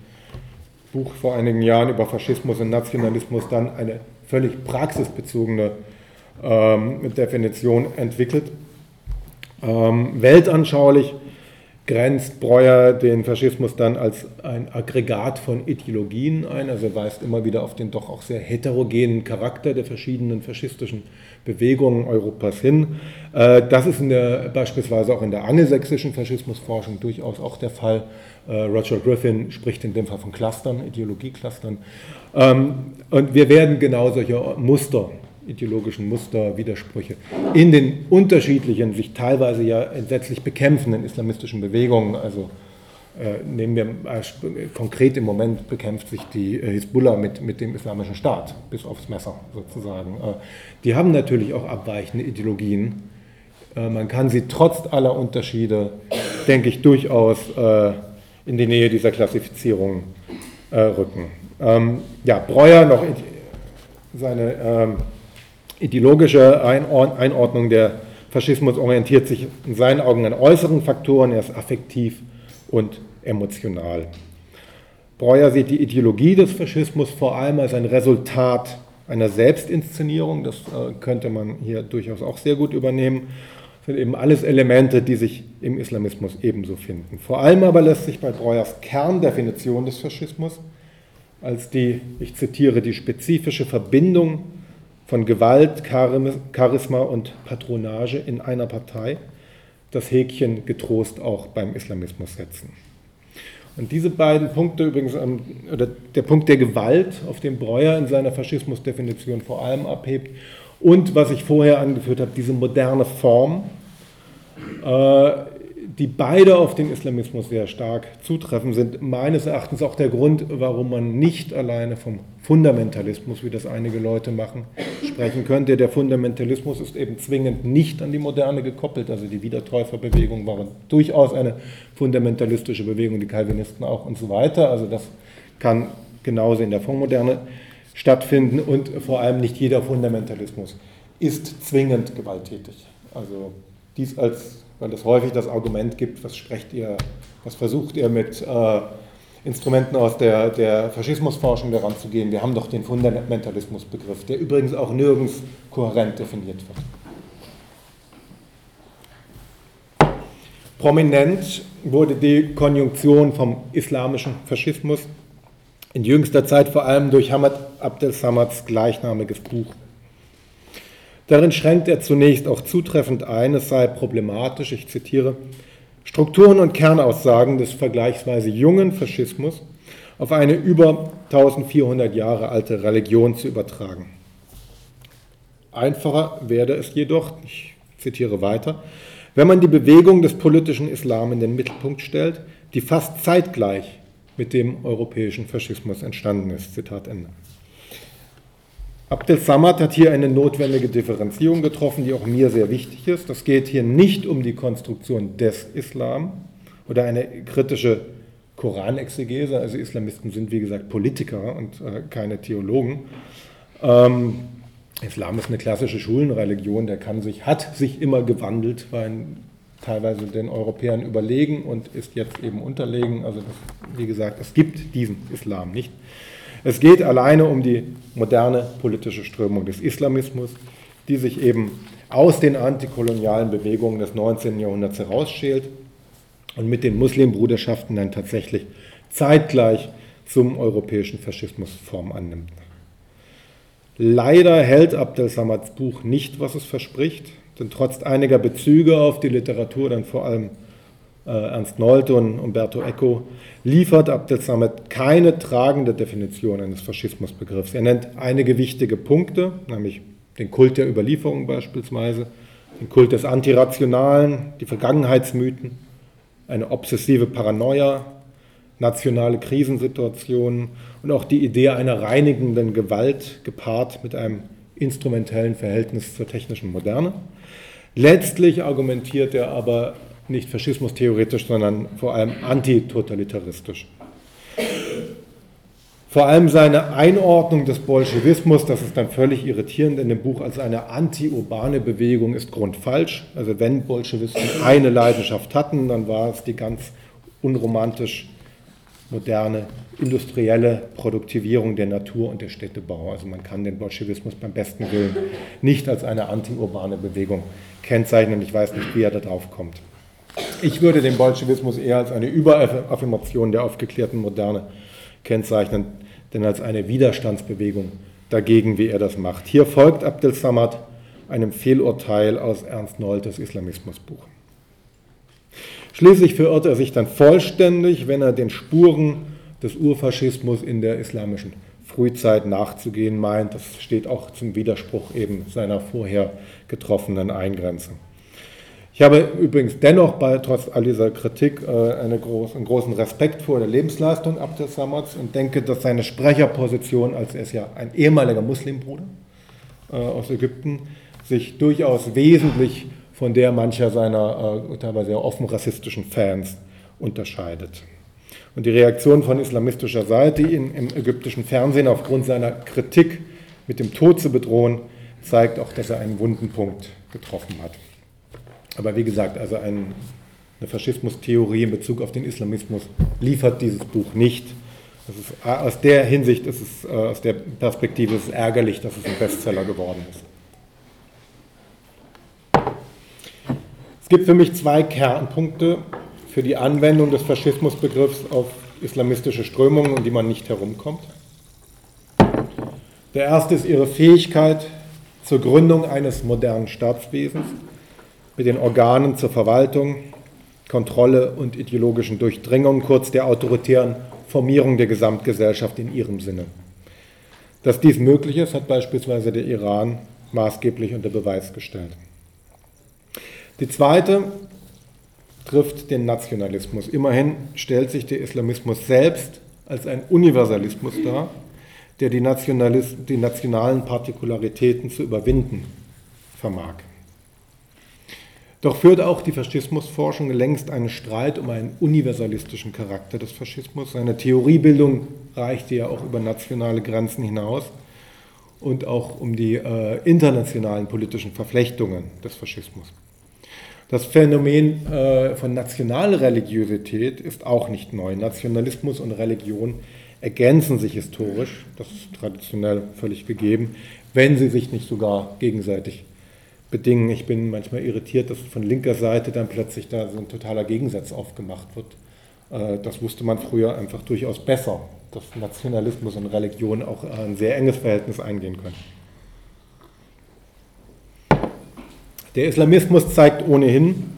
Buch vor einigen Jahren über Faschismus und Nationalismus dann eine völlig praxisbezogene ähm, Definition entwickelt. Ähm, weltanschaulich grenzt Breuer den Faschismus dann als ein Aggregat von Ideologien ein, also weist immer wieder auf den doch auch sehr heterogenen Charakter der verschiedenen faschistischen Bewegungen Europas hin. Äh, das ist in der, beispielsweise auch in der angelsächsischen Faschismusforschung durchaus auch der Fall. Äh, Roger Griffin spricht in dem Fall von Clustern, Ideologieclustern. Ähm, und wir werden genau solche Muster ideologischen Muster, Widersprüche in den unterschiedlichen, sich teilweise ja entsetzlich bekämpfenden islamistischen Bewegungen, also äh, nehmen wir äh, konkret im Moment bekämpft sich die äh, Hisbollah mit, mit dem islamischen Staat, bis aufs Messer sozusagen. Äh, die haben natürlich auch abweichende Ideologien. Äh, man kann sie trotz aller Unterschiede, denke ich, durchaus äh, in die Nähe dieser Klassifizierung rücken. Ähm, ja, Breuer noch seine ähm, ideologische Einordnung der Faschismus orientiert sich in seinen Augen an äußeren Faktoren, er ist affektiv und emotional. Breuer sieht die Ideologie des Faschismus vor allem als ein Resultat einer Selbstinszenierung, das äh, könnte man hier durchaus auch sehr gut übernehmen. Das sind eben alles Elemente, die sich im Islamismus ebenso finden. Vor allem aber lässt sich bei Breuers Kerndefinition des Faschismus als die, ich zitiere, die spezifische Verbindung von Gewalt, Charisma und Patronage in einer Partei das Häkchen getrost auch beim Islamismus setzen. Und diese beiden Punkte übrigens, oder der Punkt der Gewalt, auf den Breuer in seiner Faschismusdefinition vor allem abhebt, und was ich vorher angeführt habe, diese moderne Form, äh, die beide auf den Islamismus sehr stark zutreffen, sind meines Erachtens auch der Grund, warum man nicht alleine vom Fundamentalismus, wie das einige Leute machen, sprechen könnte. Der Fundamentalismus ist eben zwingend nicht an die Moderne gekoppelt. Also die Wiedertäuferbewegung war durchaus eine fundamentalistische Bewegung, die Calvinisten auch und so weiter. Also das kann genauso in der Vormoderne stattfinden und vor allem nicht jeder Fundamentalismus ist zwingend gewalttätig. Also dies als weil es häufig das Argument gibt, was sprecht ihr, was versucht ihr mit äh, Instrumenten aus der, der Faschismusforschung daran zu gehen. Wir haben doch den Fundamentalismusbegriff, der übrigens auch nirgends kohärent definiert wird. Prominent wurde die Konjunktion vom islamischen Faschismus in jüngster Zeit vor allem durch Hamad Abdel Samads gleichnamiges Buch Darin schränkt er zunächst auch zutreffend ein, es sei problematisch, ich zitiere, Strukturen und Kernaussagen des vergleichsweise jungen Faschismus auf eine über 1400 Jahre alte Religion zu übertragen. Einfacher werde es jedoch, ich zitiere weiter, wenn man die Bewegung des politischen Islam in den Mittelpunkt stellt, die fast zeitgleich mit dem europäischen Faschismus entstanden ist. Zitat Ende. Abdel Samad hat hier eine notwendige Differenzierung getroffen, die auch mir sehr wichtig ist. Das geht hier nicht um die Konstruktion des Islam oder eine kritische Koranexegese. Also Islamisten sind, wie gesagt, Politiker und äh, keine Theologen. Ähm, Islam ist eine klassische Schulenreligion, der kann sich, hat sich immer gewandelt, war teilweise den Europäern überlegen und ist jetzt eben unterlegen. Also das, wie gesagt, es gibt diesen Islam nicht. Es geht alleine um die moderne politische Strömung des Islamismus, die sich eben aus den antikolonialen Bewegungen des 19. Jahrhunderts herausschält und mit den Muslimbruderschaften dann tatsächlich zeitgleich zum europäischen Faschismus Form annimmt. Leider hält Abdel Samads Buch nicht, was es verspricht, denn trotz einiger Bezüge auf die Literatur, dann vor allem Ernst Nolte und Umberto Eco, liefert Abdel Samad keine tragende Definition eines Faschismusbegriffs. Er nennt einige wichtige Punkte, nämlich den Kult der Überlieferung beispielsweise, den Kult des Antirationalen, die Vergangenheitsmythen, eine obsessive Paranoia, nationale Krisensituationen und auch die Idee einer reinigenden Gewalt gepaart mit einem instrumentellen Verhältnis zur technischen Moderne. Letztlich argumentiert er aber nicht faschismustheoretisch, sondern vor allem antitotalitaristisch. Vor allem seine Einordnung des Bolschewismus, das ist dann völlig irritierend in dem Buch, als eine anti-urbane Bewegung ist grundfalsch. Also wenn Bolschewisten eine Leidenschaft hatten, dann war es die ganz unromantisch moderne industrielle Produktivierung der Natur und der Städtebau. Also man kann den Bolschewismus beim besten Willen nicht als eine anti-urbane Bewegung kennzeichnen. Ich weiß nicht, wie er da drauf kommt. Ich würde den Bolschewismus eher als eine Überaffirmation der aufgeklärten Moderne kennzeichnen, denn als eine Widerstandsbewegung dagegen, wie er das macht. Hier folgt Abdel Samad einem Fehlurteil aus Ernst Noltes Islamismusbuch. Schließlich verirrt er sich dann vollständig, wenn er den Spuren des Urfaschismus in der islamischen Frühzeit nachzugehen meint. Das steht auch zum Widerspruch eben seiner vorher getroffenen Eingrenzung. Ich habe übrigens dennoch bei, trotz all dieser Kritik äh, groß, einen großen Respekt vor der Lebensleistung Abdel Samads und denke, dass seine Sprecherposition, als er ist ja ein ehemaliger Muslimbruder äh, aus Ägypten, sich durchaus wesentlich von der mancher seiner äh, teilweise sehr offen rassistischen Fans unterscheidet. Und die Reaktion von islamistischer Seite, ihn im ägyptischen Fernsehen aufgrund seiner Kritik mit dem Tod zu bedrohen, zeigt auch, dass er einen wunden Punkt getroffen hat. Aber wie gesagt, also ein, eine Faschismustheorie in Bezug auf den Islamismus liefert dieses Buch nicht. Ist, aus der Hinsicht ist es, äh, aus der Perspektive ist es ärgerlich, dass es ein Bestseller geworden ist. Es gibt für mich zwei Kernpunkte für die Anwendung des Faschismusbegriffs auf islamistische Strömungen, um die man nicht herumkommt. Der erste ist ihre Fähigkeit zur Gründung eines modernen Staatswesens mit den Organen zur Verwaltung, Kontrolle und ideologischen Durchdringung, kurz der autoritären Formierung der Gesamtgesellschaft in ihrem Sinne. Dass dies möglich ist, hat beispielsweise der Iran maßgeblich unter Beweis gestellt. Die zweite trifft den Nationalismus. Immerhin stellt sich der Islamismus selbst als ein Universalismus dar, der die, die nationalen Partikularitäten zu überwinden vermag. Doch führt auch die Faschismusforschung längst einen Streit um einen universalistischen Charakter des Faschismus. Seine Theoriebildung reichte ja auch über nationale Grenzen hinaus und auch um die äh, internationalen politischen Verflechtungen des Faschismus. Das Phänomen äh, von Nationalreligiosität ist auch nicht neu. Nationalismus und Religion ergänzen sich historisch, das ist traditionell völlig gegeben, wenn sie sich nicht sogar gegenseitig bedingen. Ich bin manchmal irritiert, dass von linker Seite dann plötzlich da so ein totaler Gegensatz aufgemacht wird. Äh, das wusste man früher einfach durchaus besser, dass Nationalismus und Religion auch ein sehr enges Verhältnis eingehen können. Der Islamismus zeigt ohnehin,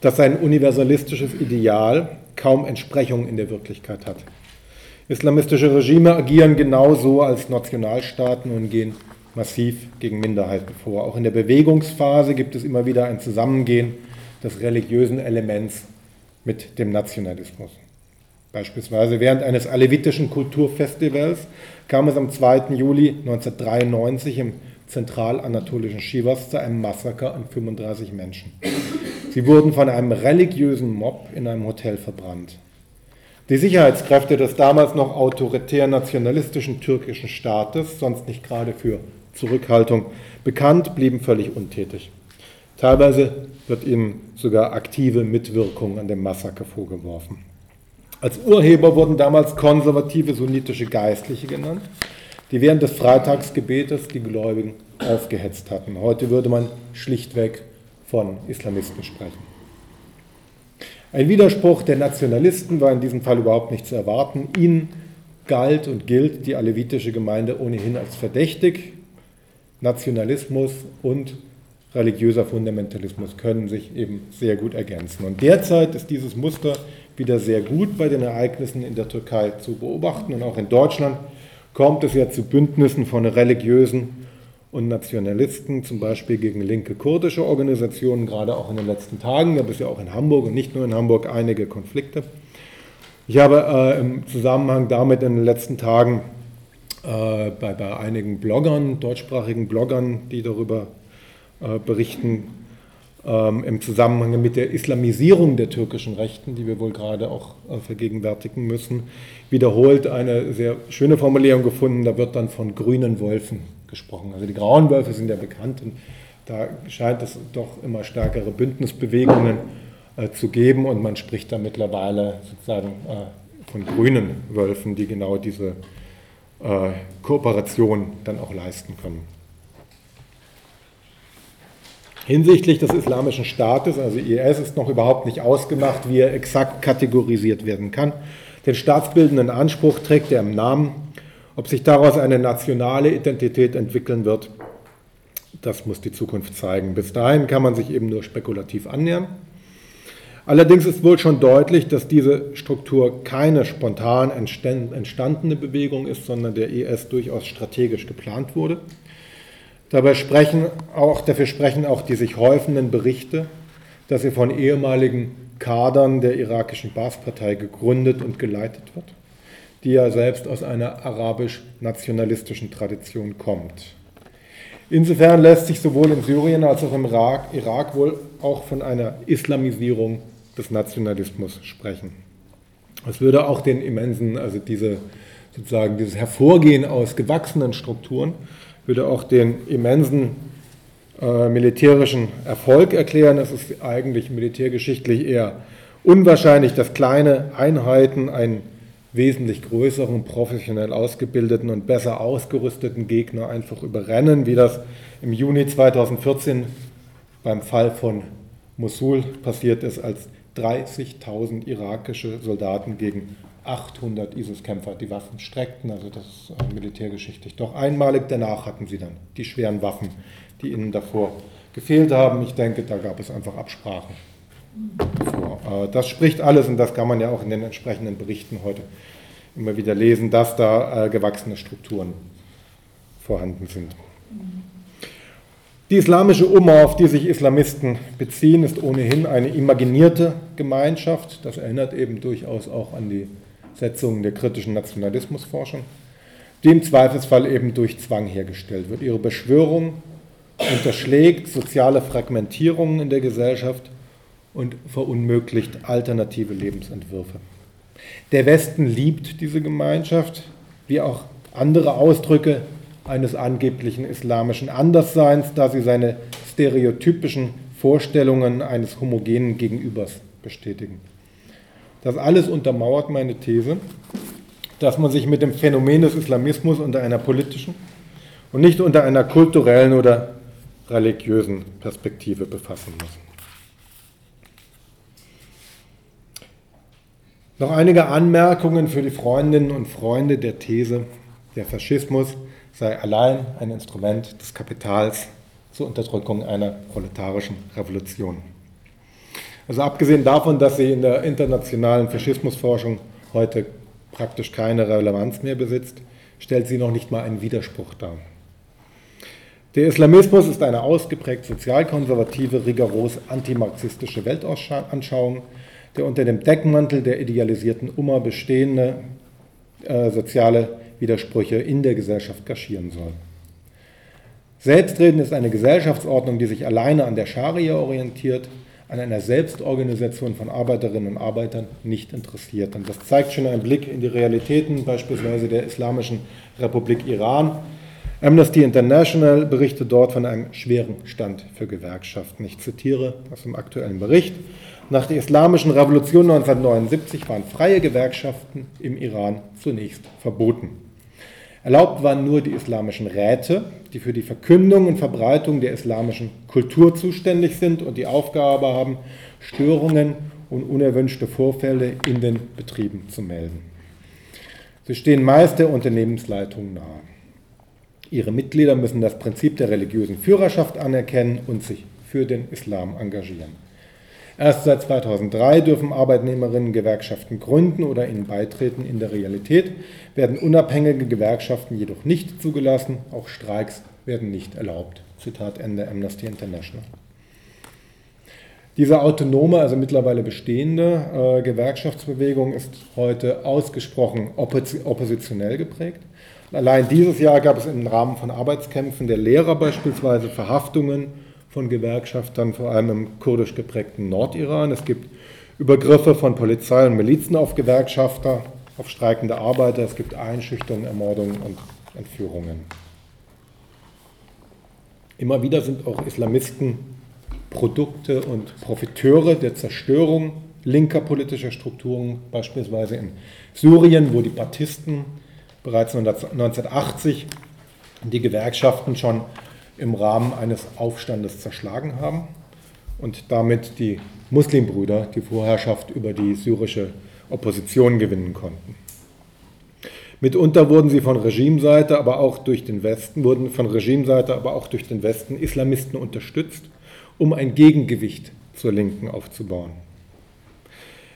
dass sein universalistisches Ideal kaum Entsprechung in der Wirklichkeit hat. Islamistische Regime agieren genauso als Nationalstaaten und gehen massiv gegen Minderheiten vor. Auch in der Bewegungsphase gibt es immer wieder ein Zusammengehen des religiösen Elements mit dem Nationalismus. Beispielsweise während eines alevitischen Kulturfestivals kam es am 2. Juli 1993 im zentralanatolischen Schiwas zu einem Massaker an 35 Menschen. Sie wurden von einem religiösen Mob in einem Hotel verbrannt. Die Sicherheitskräfte des damals noch autoritär nationalistischen türkischen Staates, sonst nicht gerade für Zurückhaltung bekannt, blieben völlig untätig. Teilweise wird ihnen sogar aktive Mitwirkung an dem Massaker vorgeworfen. Als Urheber wurden damals konservative sunnitische Geistliche genannt, die während des Freitagsgebetes die Gläubigen aufgehetzt hatten. Heute würde man schlichtweg von Islamisten sprechen. Ein Widerspruch der Nationalisten war in diesem Fall überhaupt nicht zu erwarten. Ihnen galt und gilt die alevitische Gemeinde ohnehin als verdächtig. Nationalismus und religiöser Fundamentalismus können sich eben sehr gut ergänzen. Und derzeit ist dieses Muster wieder sehr gut bei den Ereignissen in der Türkei zu beobachten und auch in Deutschland kommt es ja zu Bündnissen von religiösen und Nationalisten, zum Beispiel gegen linke kurdische Organisationen, gerade auch in den letzten Tagen. Gab es ja auch in Hamburg und nicht nur in Hamburg einige Konflikte. Ich habe äh, im Zusammenhang damit in den letzten Tagen bei, bei, einigen Bloggern, deutschsprachigen Bloggern, die darüber äh, berichten, ähm, im Zusammenhang mit der Islamisierung der türkischen Rechten, die wir wohl gerade auch äh, vergegenwärtigen müssen, wiederholt eine sehr schöne Formulierung gefunden. Da wird dann von grünen Wolfen gesprochen. Also die grauen Wölfe sind ja bekannt und da scheint es doch immer stärkere Bündnisbewegungen äh, zu geben und man spricht da mittlerweile sozusagen äh, von grünen Wölfen, die genau diese äh, Kooperation dann auch leisten können. Hinsichtlich des Islamischen Staates, also IS, ist noch überhaupt nicht ausgemacht, wie er exakt kategorisiert werden kann. Den staatsbildenden Anspruch trägt er im Namen. Ob sich daraus eine nationale Identität entwickeln wird, das muss die Zukunft zeigen. Bis dahin kann man sich eben nur spekulativ annähern. Allerdings ist wohl schon deutlich, dass diese Struktur keine spontan entstandene Bewegung ist, sondern der IS durchaus strategisch geplant wurde. Dabei sprechen auch, dafür sprechen auch die sich häufenden Berichte, dass sie von ehemaligen Kadern der irakischen Baath-Partei gegründet und geleitet wird, die ja selbst aus einer arabisch-nationalistischen Tradition kommt. Insofern lässt sich sowohl in Syrien als auch im Irak, Irak wohl auch von einer Islamisierung des Nationalismus sprechen. Es würde auch den immensen, also diese, sozusagen dieses Hervorgehen aus gewachsenen Strukturen, würde auch den immensen äh, militärischen Erfolg erklären. Es ist eigentlich militärgeschichtlich eher unwahrscheinlich, dass kleine Einheiten einen wesentlich größeren, professionell ausgebildeten und besser ausgerüsteten Gegner einfach überrennen, wie das im Juni 2014 beim Fall von Mosul passiert ist, als 30.000 irakische Soldaten gegen 800 ISIS-Kämpfer die Waffen streckten. Also das ist äh, militärgeschichtlich doch einmalig. Danach hatten sie dann die schweren Waffen, die ihnen davor gefehlt haben. Ich denke, da gab es einfach Absprachen. Vor. Äh, das spricht alles und das kann man ja auch in den entsprechenden Berichten heute immer wieder lesen, dass da äh, gewachsene Strukturen vorhanden sind. Die islamische Umma, auf die sich Islamisten beziehen, ist ohnehin eine imaginierte Gemeinschaft. Das erinnert eben durchaus auch an die Setzungen der kritischen Nationalismusforschung, die im Zweifelsfall eben durch Zwang hergestellt wird. Ihre Beschwörung unterschlägt soziale Fragmentierungen in der Gesellschaft und verunmöglicht alternative Lebensentwürfe. Der Westen liebt diese Gemeinschaft, wie auch andere Ausdrücke eines angeblichen islamischen Andersseins, da sie seine stereotypischen Vorstellungen eines homogenen Gegenübers bestätigen. Das alles untermauert meine These, dass man sich mit dem Phänomen des Islamismus unter einer politischen und nicht unter einer kulturellen oder religiösen Perspektive befassen muss. Noch einige Anmerkungen für die Freundinnen und Freunde der These, der Faschismus sei allein ein Instrument des Kapitals zur Unterdrückung einer proletarischen Revolution. Also abgesehen davon, dass sie in der internationalen Faschismusforschung heute praktisch keine Relevanz mehr besitzt, stellt sie noch nicht mal einen Widerspruch dar. Der Islamismus ist eine ausgeprägt sozialkonservative, rigoros antimarxistische Weltanschauung, der unter dem Deckmantel der idealisierten Umma bestehende äh, soziale Widersprüche in der Gesellschaft kaschieren soll. Selbstreden ist eine Gesellschaftsordnung, die sich alleine an der Scharia orientiert, an einer Selbstorganisation von Arbeiterinnen und Arbeitern nicht interessiert. Und das zeigt schon einen Blick in die Realitäten, beispielsweise der Islamischen Republik Iran. Amnesty International berichtet dort von einem schweren Stand für Gewerkschaften. Ich zitiere aus dem aktuellen Bericht. Nach der Islamischen Revolution 1979 waren freie Gewerkschaften im Iran zunächst verboten. Erlaubt waren nur die islamischen Räte, die für die Verkündung und Verbreitung der islamischen Kultur zuständig sind und die Aufgabe haben, Störungen und unerwünschte Vorfälle in den Betrieben zu melden. Sie stehen meist der Unternehmensleitung nahe. Ihre Mitglieder müssen das Prinzip der religiösen Führerschaft anerkennen und sich für den Islam engagieren. Erst seit 2003 dürfen Arbeitnehmerinnen Gewerkschaften gründen oder ihnen beitreten. In der Realität werden unabhängige Gewerkschaften jedoch nicht zugelassen, auch Streiks werden nicht erlaubt. Zitat Ende Amnesty International. Diese autonome, also mittlerweile bestehende äh, Gewerkschaftsbewegung ist heute ausgesprochen oppositionell geprägt. Allein dieses Jahr gab es im Rahmen von Arbeitskämpfen der Lehrer beispielsweise Verhaftungen von Gewerkschaftern, vor allem im kurdisch geprägten Nordiran. Es gibt Übergriffe von Polizei und Milizen auf Gewerkschafter, auf streikende Arbeiter. Es gibt Einschüchterungen, Ermordungen und Entführungen. Immer wieder sind auch Islamisten Produkte und Profiteure der Zerstörung linker politischer Strukturen, beispielsweise in Syrien, wo die Baptisten bereits 1980 die Gewerkschaften schon im Rahmen eines Aufstandes zerschlagen haben und damit die Muslimbrüder die Vorherrschaft über die syrische Opposition gewinnen konnten. Mitunter wurden sie von Regimeseite, aber auch durch den Westen, wurden von Regimeseite, aber auch durch den Westen Islamisten unterstützt, um ein Gegengewicht zur Linken aufzubauen.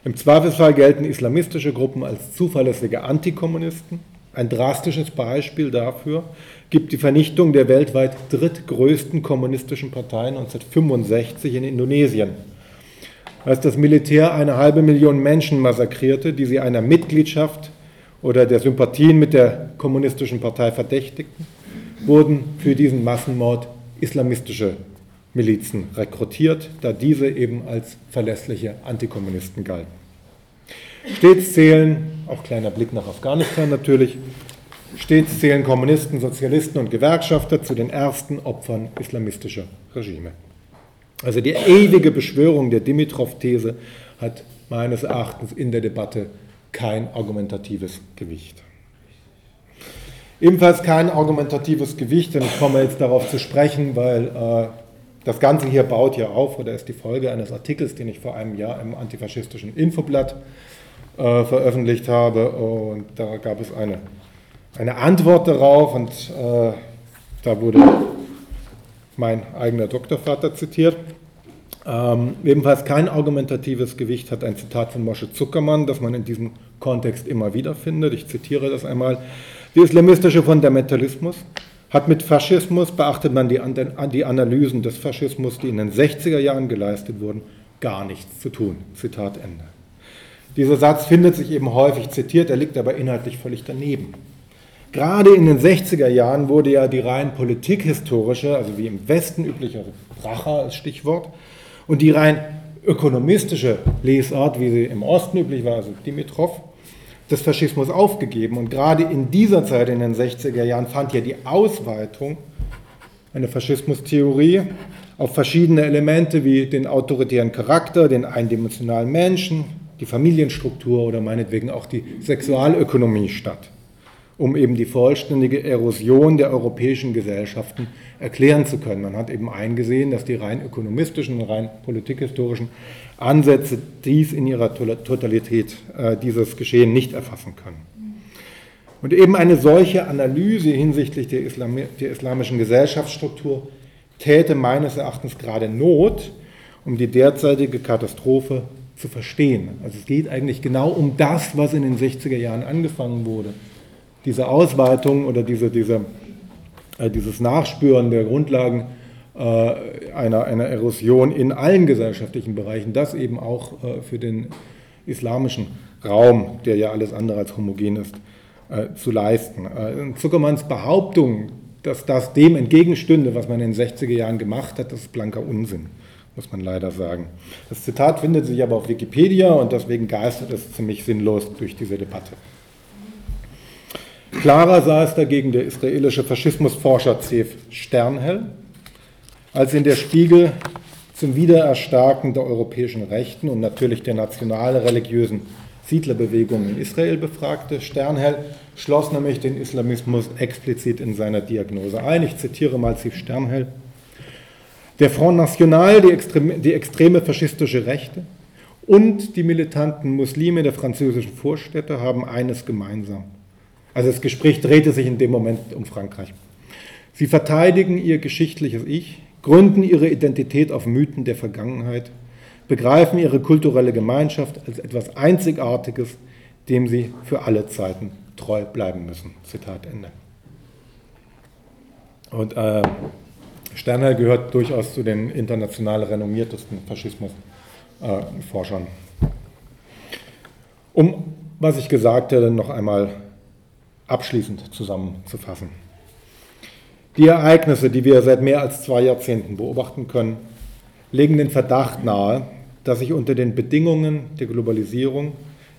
Im Zweifelsfall gelten islamistische Gruppen als zuverlässige Antikommunisten. Ein drastisches Beispiel dafür gibt die Vernichtung der weltweit drittgrößten kommunistischen Partei 1965 in Indonesien, als das Militär eine halbe Million Menschen massakrierte, die sie einer Mitgliedschaft oder der Sympathien mit der kommunistischen Partei verdächtigten, wurden für diesen Massenmord islamistische Milizen rekrutiert, da diese eben als verlässliche Antikommunisten galten. Stets zählen, auch kleiner Blick nach Afghanistan natürlich, stets zählen Kommunisten, Sozialisten und Gewerkschafter zu den ersten Opfern islamistischer Regime. Also die ewige Beschwörung der Dimitrov-These hat meines Erachtens in der Debatte kein argumentatives Gewicht. Ebenfalls kein argumentatives Gewicht, und ich komme jetzt darauf zu sprechen, weil äh, das Ganze hier baut ja auf, oder ist die Folge eines Artikels, den ich vor einem Jahr im antifaschistischen Infoblatt äh, veröffentlicht habe. Und da gab es eine, eine Antwort darauf und äh, da wurde mein eigener Doktorvater zitiert. Ähm, ebenfalls kein argumentatives Gewicht hat ein Zitat von Moshe Zuckermann, das man in diesem Kontext immer wieder findet. Ich zitiere das einmal. Der islamistische Fundamentalismus hat mit Faschismus, beachtet man die, die Analysen des Faschismus, die in den 60er Jahren geleistet wurden, gar nichts zu tun. Zitat Ende. Dieser Satz findet sich eben häufig zitiert, er liegt aber inhaltlich völlig daneben. Gerade in den 60er Jahren wurde ja die rein politikhistorische, also wie im Westen üblicher Bracher als Stichwort, und die rein ökonomistische Lesart, wie sie im Osten üblich war, also Dimitrov, des Faschismus aufgegeben. Und gerade in dieser Zeit, in den 60er Jahren, fand ja die Ausweitung einer Faschismustheorie auf verschiedene Elemente wie den autoritären Charakter, den eindimensionalen Menschen, die Familienstruktur oder meinetwegen auch die Sexualökonomie statt um eben die vollständige Erosion der europäischen Gesellschaften erklären zu können. Man hat eben eingesehen, dass die rein ökonomistischen, rein politikhistorischen Ansätze dies in ihrer Totalität, äh, dieses Geschehen nicht erfassen können. Und eben eine solche Analyse hinsichtlich der, Islam der islamischen Gesellschaftsstruktur täte meines Erachtens gerade Not, um die derzeitige Katastrophe zu verstehen. Also es geht eigentlich genau um das, was in den 60er Jahren angefangen wurde diese Ausweitung oder diese, diese, äh, dieses Nachspüren der Grundlagen äh, einer, einer Erosion in allen gesellschaftlichen Bereichen, das eben auch äh, für den islamischen Raum, der ja alles andere als homogen ist, äh, zu leisten. Äh, Zuckermanns Behauptung, dass das dem entgegenstünde, was man in den 60er Jahren gemacht hat, das ist blanker Unsinn, muss man leider sagen. Das Zitat findet sich aber auf Wikipedia und deswegen geistert es ziemlich sinnlos durch diese Debatte. Klarer sah es dagegen der israelische Faschismusforscher Zef Sternhell, als in der Spiegel zum Wiedererstarken der europäischen Rechten und natürlich der national-religiösen Siedlerbewegung in Israel befragte. Sternhell schloss nämlich den Islamismus explizit in seiner Diagnose ein. Ich zitiere mal Zef Sternhell. Der Front National, die extreme, die extreme faschistische Rechte und die militanten Muslime der französischen Vorstädte haben eines gemeinsam. Also das Gespräch drehte sich in dem Moment um Frankreich. Sie verteidigen ihr geschichtliches Ich, gründen ihre Identität auf Mythen der Vergangenheit, begreifen ihre kulturelle Gemeinschaft als etwas Einzigartiges, dem sie für alle Zeiten treu bleiben müssen. Zitat Ende. Und äh, Sterner gehört durchaus zu den international renommiertesten Faschismusforschern. Äh, um, was ich gesagt habe, noch einmal abschließend zusammenzufassen. Die Ereignisse, die wir seit mehr als zwei Jahrzehnten beobachten können, legen den Verdacht nahe, dass sich unter den Bedingungen der Globalisierung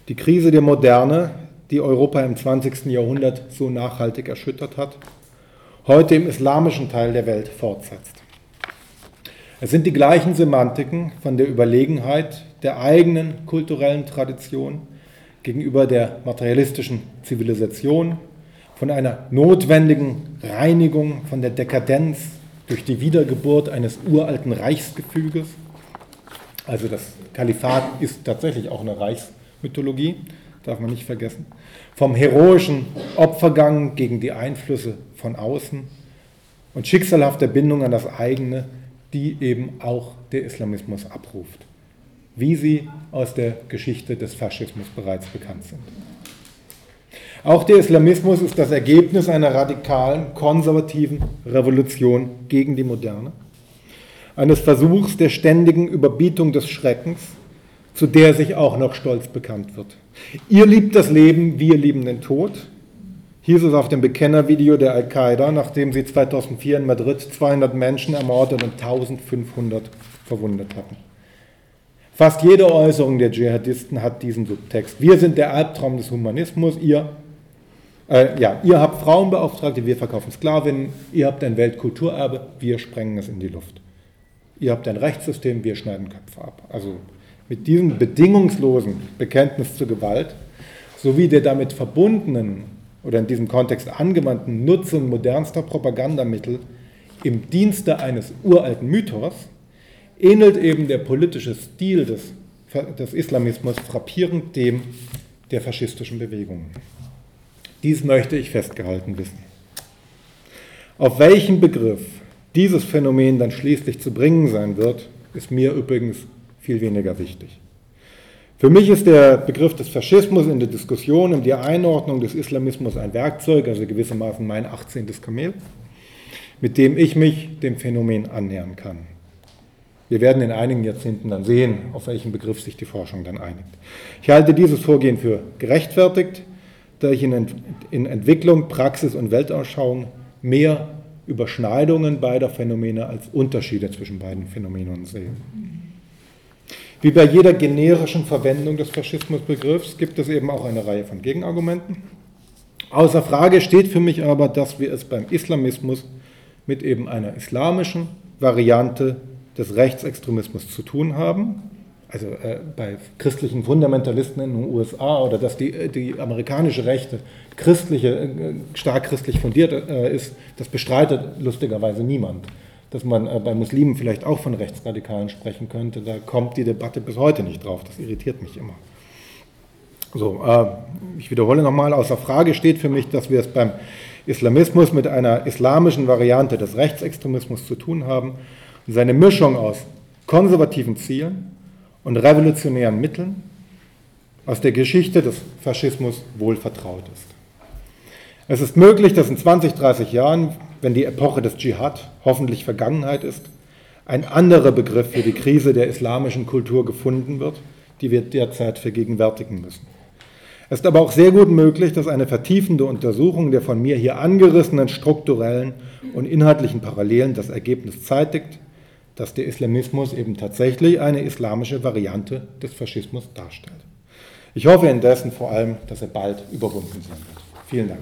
die Krise der Moderne, die Europa im 20. Jahrhundert so nachhaltig erschüttert hat, heute im islamischen Teil der Welt fortsetzt. Es sind die gleichen Semantiken von der Überlegenheit der eigenen kulturellen Tradition gegenüber der materialistischen Zivilisation, von einer notwendigen Reinigung von der Dekadenz durch die Wiedergeburt eines uralten Reichsgefüges. Also das Kalifat ist tatsächlich auch eine Reichsmythologie, darf man nicht vergessen. Vom heroischen Opfergang gegen die Einflüsse von außen und schicksalhafter Bindung an das eigene, die eben auch der Islamismus abruft, wie sie aus der Geschichte des Faschismus bereits bekannt sind. Auch der Islamismus ist das Ergebnis einer radikalen, konservativen Revolution gegen die Moderne, eines Versuchs der ständigen Überbietung des Schreckens, zu der sich auch noch stolz bekannt wird. Ihr liebt das Leben, wir lieben den Tod, hieß es auf dem Bekennervideo der Al-Qaida, nachdem sie 2004 in Madrid 200 Menschen ermordet und 1500 verwundet hatten. Fast jede Äußerung der Dschihadisten hat diesen Subtext. Wir sind der Albtraum des Humanismus, ihr äh, ja, ihr habt Frauenbeauftragte, wir verkaufen Sklavinnen, ihr habt ein Weltkulturerbe, wir sprengen es in die Luft. Ihr habt ein Rechtssystem, wir schneiden Köpfe ab. Also mit diesem bedingungslosen Bekenntnis zur Gewalt sowie der damit verbundenen oder in diesem Kontext angewandten Nutzung modernster Propagandamittel im Dienste eines uralten Mythos ähnelt eben der politische Stil des, des Islamismus frappierend dem der faschistischen Bewegungen. Dies möchte ich festgehalten wissen. Auf welchen Begriff dieses Phänomen dann schließlich zu bringen sein wird, ist mir übrigens viel weniger wichtig. Für mich ist der Begriff des Faschismus in der Diskussion um die Einordnung des Islamismus ein Werkzeug, also gewissermaßen mein 18. Kamel, mit dem ich mich dem Phänomen annähern kann. Wir werden in einigen Jahrzehnten dann sehen, auf welchen Begriff sich die Forschung dann einigt. Ich halte dieses Vorgehen für gerechtfertigt, da ich in, Ent in Entwicklung, Praxis und Weltanschauung mehr Überschneidungen beider Phänomene als Unterschiede zwischen beiden Phänomenen sehe. Wie bei jeder generischen Verwendung des Faschismusbegriffs gibt es eben auch eine Reihe von Gegenargumenten. Außer Frage steht für mich aber, dass wir es beim Islamismus mit eben einer islamischen Variante des Rechtsextremismus zu tun haben, also äh, bei christlichen Fundamentalisten in den USA oder dass die, äh, die amerikanische Rechte christliche, äh, stark christlich fundiert äh, ist, das bestreitet lustigerweise niemand. Dass man äh, bei Muslimen vielleicht auch von Rechtsradikalen sprechen könnte, da kommt die Debatte bis heute nicht drauf. Das irritiert mich immer. So, äh, ich wiederhole nochmal, außer Frage steht für mich, dass wir es beim Islamismus mit einer islamischen Variante des Rechtsextremismus zu tun haben und seine Mischung aus konservativen Zielen, und revolutionären Mitteln aus der Geschichte des Faschismus wohl vertraut ist. Es ist möglich, dass in 20, 30 Jahren, wenn die Epoche des Dschihad hoffentlich Vergangenheit ist, ein anderer Begriff für die Krise der islamischen Kultur gefunden wird, die wir derzeit vergegenwärtigen müssen. Es ist aber auch sehr gut möglich, dass eine vertiefende Untersuchung der von mir hier angerissenen strukturellen und inhaltlichen Parallelen das Ergebnis zeitigt, dass der Islamismus eben tatsächlich eine islamische Variante des Faschismus darstellt. Ich hoffe indessen vor allem, dass er bald überwunden sein wird. Vielen Dank.